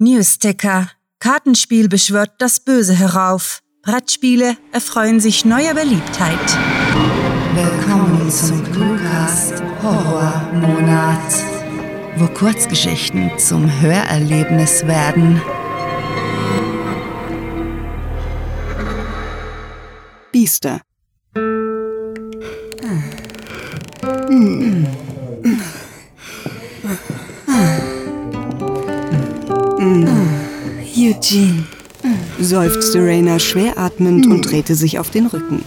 Newsticker. Kartenspiel beschwört das Böse herauf. Brettspiele erfreuen sich neuer Beliebtheit. Willkommen zum Cluecast Horror Monat, wo Kurzgeschichten zum Hörerlebnis werden. Biester. Eugene. seufzte Raina schwer atmend und drehte sich auf den Rücken.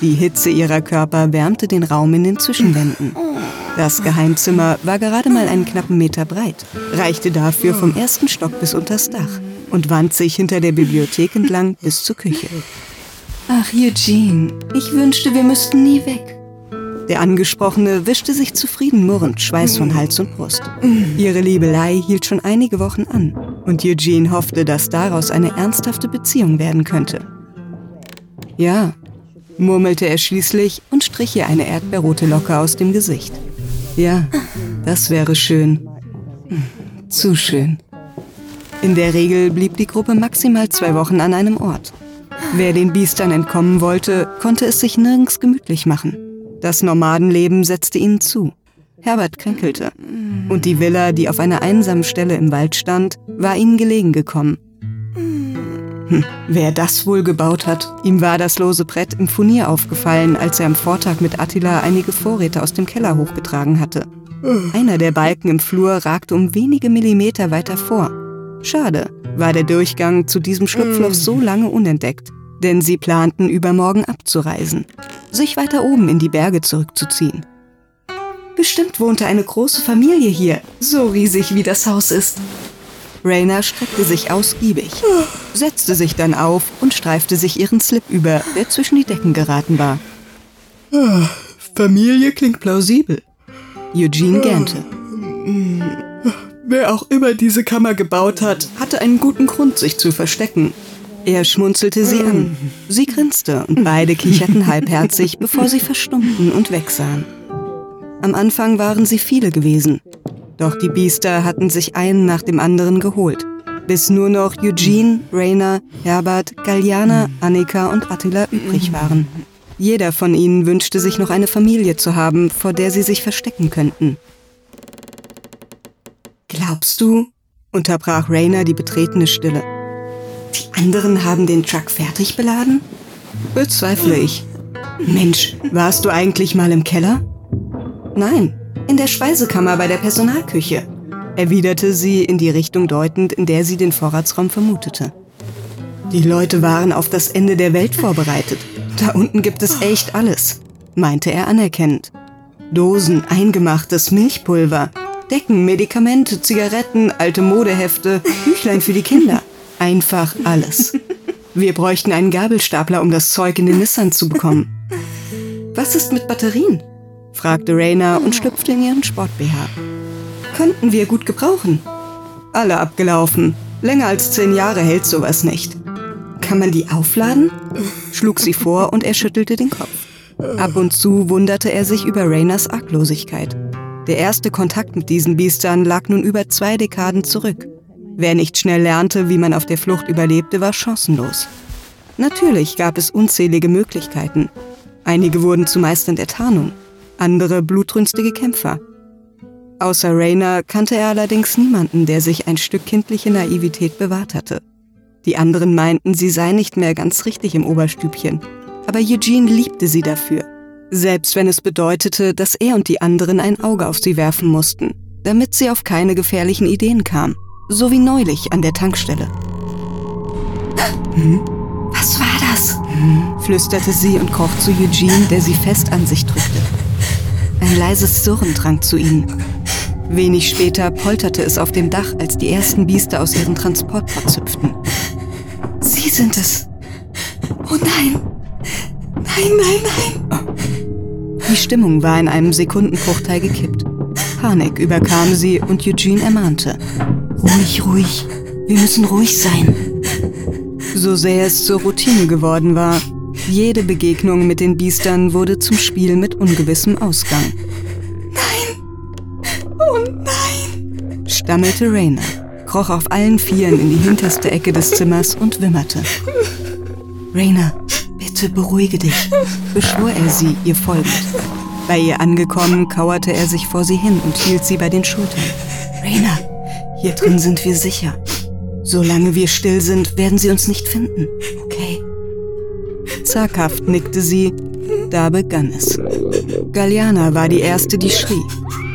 Die Hitze ihrer Körper wärmte den Raum in den Zwischenwänden. Das Geheimzimmer war gerade mal einen knappen Meter breit, reichte dafür vom ersten Stock bis unters Dach und wand sich hinter der Bibliothek entlang bis zur Küche. Ach, Eugene, ich wünschte, wir müssten nie weg. Der Angesprochene wischte sich zufrieden murrend Schweiß von Hals und Brust. Ihre Liebelei hielt schon einige Wochen an und Eugene hoffte, dass daraus eine ernsthafte Beziehung werden könnte. Ja, murmelte er schließlich und strich ihr eine erdbeerrote Locke aus dem Gesicht. Ja, das wäre schön. Zu schön. In der Regel blieb die Gruppe maximal zwei Wochen an einem Ort. Wer den Biestern entkommen wollte, konnte es sich nirgends gemütlich machen. Das Nomadenleben setzte ihnen zu. Herbert kränkelte. Und die Villa, die auf einer einsamen Stelle im Wald stand, war ihnen gelegen gekommen. Hm, wer das wohl gebaut hat? Ihm war das lose Brett im Furnier aufgefallen, als er am Vortag mit Attila einige Vorräte aus dem Keller hochgetragen hatte. Einer der Balken im Flur ragte um wenige Millimeter weiter vor. Schade, war der Durchgang zu diesem Schlupfloch so lange unentdeckt, denn sie planten übermorgen abzureisen, sich weiter oben in die Berge zurückzuziehen. Bestimmt wohnte eine große Familie hier, so riesig wie das Haus ist. Raina streckte sich ausgiebig, setzte sich dann auf und streifte sich ihren Slip über, der zwischen die Decken geraten war. Familie klingt plausibel. Eugene gähnte. Wer auch immer diese Kammer gebaut hat, hatte einen guten Grund, sich zu verstecken. Er schmunzelte sie an. Sie grinste und beide kicherten halbherzig, bevor sie verstummten und wegsahen. Am Anfang waren sie viele gewesen. Doch die Biester hatten sich einen nach dem anderen geholt, bis nur noch Eugene, Rainer, Herbert, Galliana, Annika und Attila übrig waren. Jeder von ihnen wünschte sich noch eine Familie zu haben, vor der sie sich verstecken könnten. Glaubst du? unterbrach Rainer die betretene Stille. Anderen haben den Truck fertig beladen? Bezweifle ich. Mensch, warst du eigentlich mal im Keller? Nein, in der Speisekammer bei der Personalküche, erwiderte sie in die Richtung deutend, in der sie den Vorratsraum vermutete. Die Leute waren auf das Ende der Welt vorbereitet. Da unten gibt es echt alles, meinte er anerkennend. Dosen, eingemachtes Milchpulver, Decken, Medikamente, Zigaretten, alte Modehefte, Büchlein für die Kinder. Einfach alles. Wir bräuchten einen Gabelstapler, um das Zeug in den Nissan zu bekommen. Was ist mit Batterien? fragte Raina und schlüpfte in ihren Sport-BH. Könnten wir gut gebrauchen. Alle abgelaufen. Länger als zehn Jahre hält sowas nicht. Kann man die aufladen? schlug sie vor und er schüttelte den Kopf. Ab und zu wunderte er sich über Rainas Arglosigkeit. Der erste Kontakt mit diesen Biestern lag nun über zwei Dekaden zurück. Wer nicht schnell lernte, wie man auf der Flucht überlebte, war chancenlos. Natürlich gab es unzählige Möglichkeiten. Einige wurden zumeist in der Tarnung, andere blutrünstige Kämpfer. Außer Rainer kannte er allerdings niemanden, der sich ein Stück kindliche Naivität bewahrt hatte. Die anderen meinten, sie sei nicht mehr ganz richtig im Oberstübchen. Aber Eugene liebte sie dafür. Selbst wenn es bedeutete, dass er und die anderen ein Auge auf sie werfen mussten, damit sie auf keine gefährlichen Ideen kam. So wie neulich an der Tankstelle. Hm? Was war das? Hm, flüsterte sie und kroch zu Eugene, der sie fest an sich drückte. Ein leises Surren drang zu ihnen. Wenig später polterte es auf dem Dach, als die ersten Biester aus ihren Transportpod hüpften. Sie sind es. Oh nein. Nein, nein, nein. Die Stimmung war in einem Sekundenbruchteil gekippt. Panik überkam sie und Eugene ermahnte. Ruhig, ruhig. Wir müssen ruhig sein. So sehr es zur Routine geworden war. Jede Begegnung mit den Biestern wurde zum Spiel mit ungewissem Ausgang. Nein. Oh nein. Stammelte Rainer. kroch auf allen Vieren in die hinterste Ecke des Zimmers und wimmerte. Rainer, bitte beruhige dich, beschwor er sie, ihr folgend. Bei ihr angekommen, kauerte er sich vor sie hin und hielt sie bei den Schultern. Rainer, hier drin sind wir sicher. Solange wir still sind, werden sie uns nicht finden, okay? Zaghaft nickte sie, da begann es. Galliana war die Erste, die schrie.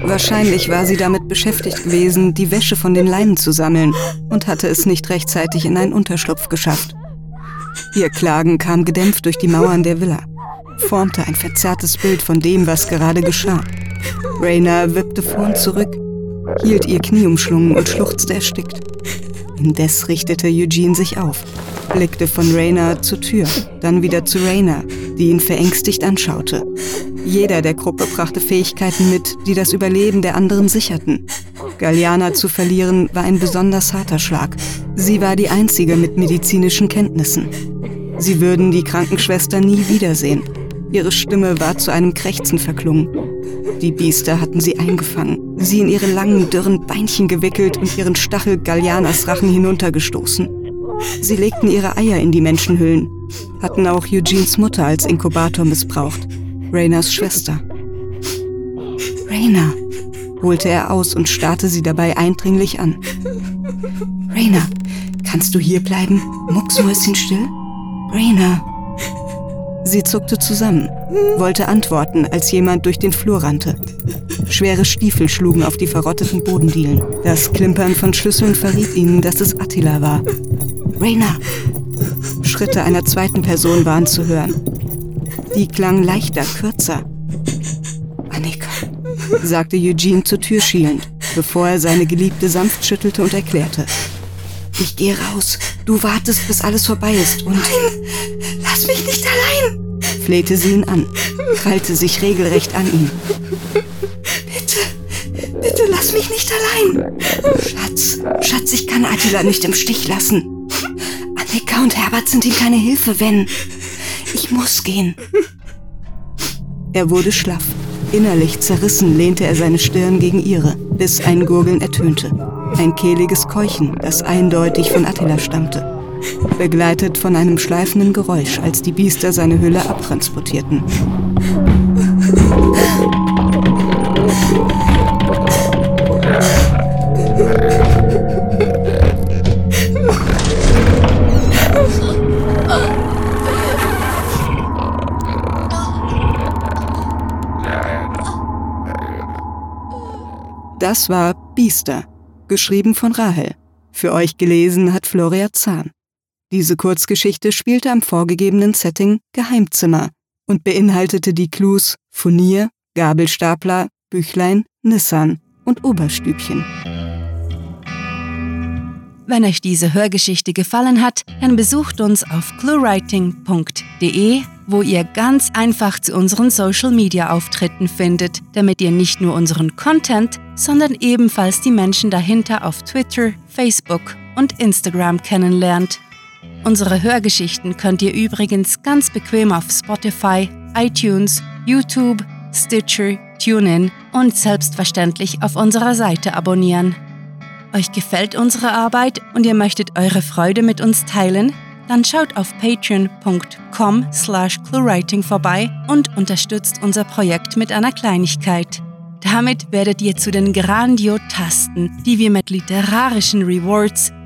Wahrscheinlich war sie damit beschäftigt gewesen, die Wäsche von den Leinen zu sammeln und hatte es nicht rechtzeitig in einen Unterschlupf geschafft. Ihr Klagen kam gedämpft durch die Mauern der Villa, formte ein verzerrtes Bild von dem, was gerade geschah. Rainer wippte vor und zurück, hielt ihr Knie umschlungen und schluchzte erstickt. Indes richtete Eugene sich auf, blickte von Rainer zur Tür, dann wieder zu Rainer, die ihn verängstigt anschaute. Jeder der Gruppe brachte Fähigkeiten mit, die das Überleben der anderen sicherten. Galliana zu verlieren war ein besonders harter Schlag. Sie war die einzige mit medizinischen Kenntnissen. Sie würden die Krankenschwester nie wiedersehen. Ihre Stimme war zu einem Krächzen verklungen. Die Biester hatten sie eingefangen, sie in ihre langen, dürren Beinchen gewickelt und ihren Stachel Gallianas Rachen hinuntergestoßen. Sie legten ihre Eier in die Menschenhüllen, hatten auch Eugenes Mutter als Inkubator missbraucht, Rainers Schwester. Rainer, holte er aus und starrte sie dabei eindringlich an. Rainer, kannst du hier bleiben? Mucksmäuschen Rainer. Sie zuckte zusammen, wollte antworten, als jemand durch den Flur rannte. Schwere Stiefel schlugen auf die verrotteten Bodendielen. Das Klimpern von Schlüsseln verriet ihnen, dass es Attila war. Rainer! Schritte einer zweiten Person waren zu hören. Die klangen leichter, kürzer. Annika, sagte Eugene zur Tür schielend, bevor er seine Geliebte sanft schüttelte und erklärte. Ich gehe raus. Du wartest, bis alles vorbei ist und... Nein! Lass mich nicht allein! flehte sie ihn an, krallte sich regelrecht an ihn. Bitte, bitte lass mich nicht allein! Schatz, Schatz, ich kann Attila nicht im Stich lassen. Annika und Herbert sind ihm keine Hilfe, wenn... Ich muss gehen. Er wurde schlaff. Innerlich zerrissen lehnte er seine Stirn gegen ihre, bis ein Gurgeln ertönte. Ein kehliges Keuchen, das eindeutig von Attila stammte. Begleitet von einem schleifenden Geräusch, als die Biester seine Hülle abtransportierten. Das war Biester, geschrieben von Rahel. Für euch gelesen hat Floria Zahn. Diese Kurzgeschichte spielte am vorgegebenen Setting Geheimzimmer und beinhaltete die Clues Furnier, Gabelstapler, Büchlein, Nissan und Oberstübchen. Wenn euch diese Hörgeschichte gefallen hat, dann besucht uns auf cluewriting.de, wo ihr ganz einfach zu unseren Social Media Auftritten findet, damit ihr nicht nur unseren Content, sondern ebenfalls die Menschen dahinter auf Twitter, Facebook und Instagram kennenlernt. Unsere Hörgeschichten könnt ihr übrigens ganz bequem auf Spotify, iTunes, YouTube, Stitcher, TuneIn und selbstverständlich auf unserer Seite abonnieren. Euch gefällt unsere Arbeit und ihr möchtet eure Freude mit uns teilen? Dann schaut auf patreon.com slash cluewriting vorbei und unterstützt unser Projekt mit einer Kleinigkeit. Damit werdet ihr zu den Grandiotasten, die wir mit literarischen Rewards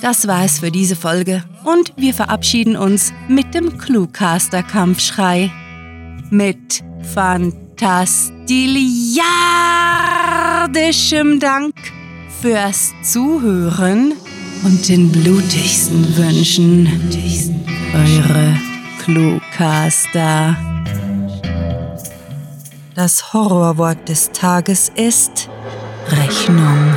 Das war es für diese Folge und wir verabschieden uns mit dem Cluecaster-Kampfschrei. Mit fantastiliardischem Dank fürs Zuhören und den blutigsten Wünschen. Eure Cluecaster. Das Horrorwort des Tages ist Rechnung.